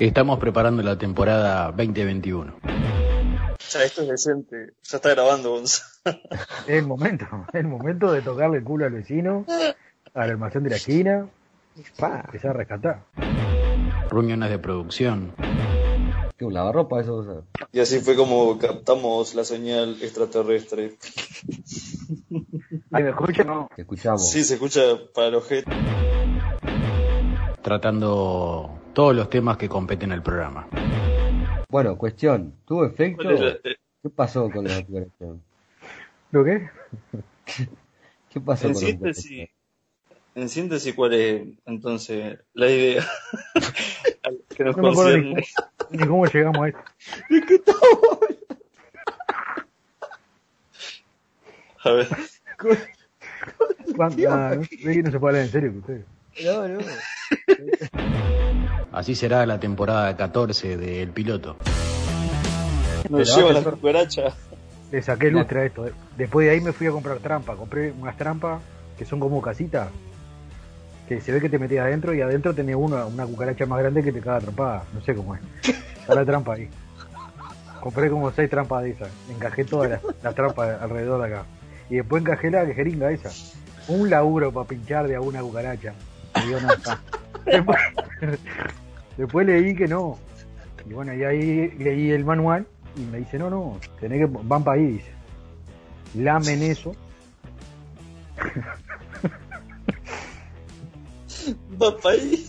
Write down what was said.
Estamos preparando la temporada 2021. Ya, esto es decente. Ya está grabando, Gonzalo. Es el momento, es el momento de tocarle el culo al vecino, al almacén de la esquina, pa, empezar a rescatar. Reuniones de producción. ¿Qué, un lavarropa eso? o sea? Y así fue como captamos la señal extraterrestre. ¿Ahí me escuchan? No. Que escuchamos. Sí, se escucha para los gente. Tratando todos los temas que competen al programa. Bueno, cuestión. ¿Tuvo efecto? ¿Qué pasó con la cuestión? ¿Lo qué? ¿Qué pasó En con la síntesis, en síntesis, ¿cuál es entonces la idea? que nos No me acuerdo ni, ni cómo llegamos a esto. A ver, ¿Cuánto? Ah, no, se puede hablar en serio con ustedes. No, no. Así será la temporada 14 del piloto. nos lleva la cucaracha. Le saqué lustre a esto. eh. Después de ahí me fui a comprar trampa. Compré unas trampas que son como casitas. Que se ve que te metías adentro y adentro tenés una, una cucaracha más grande que te caga atrapada. No sé cómo es. Está la trampa ahí. Compré como seis trampas de esas. Encajé todas las, las trampas alrededor de acá. Y después encajé la jeringa esa. Un laburo para pinchar de alguna cucaracha. Me dio nada. Después, después leí que no. Y bueno, y ahí leí el manual y me dice, no, no, tenés que, van para ahí, dice. Lamen eso. Va pa' ahí.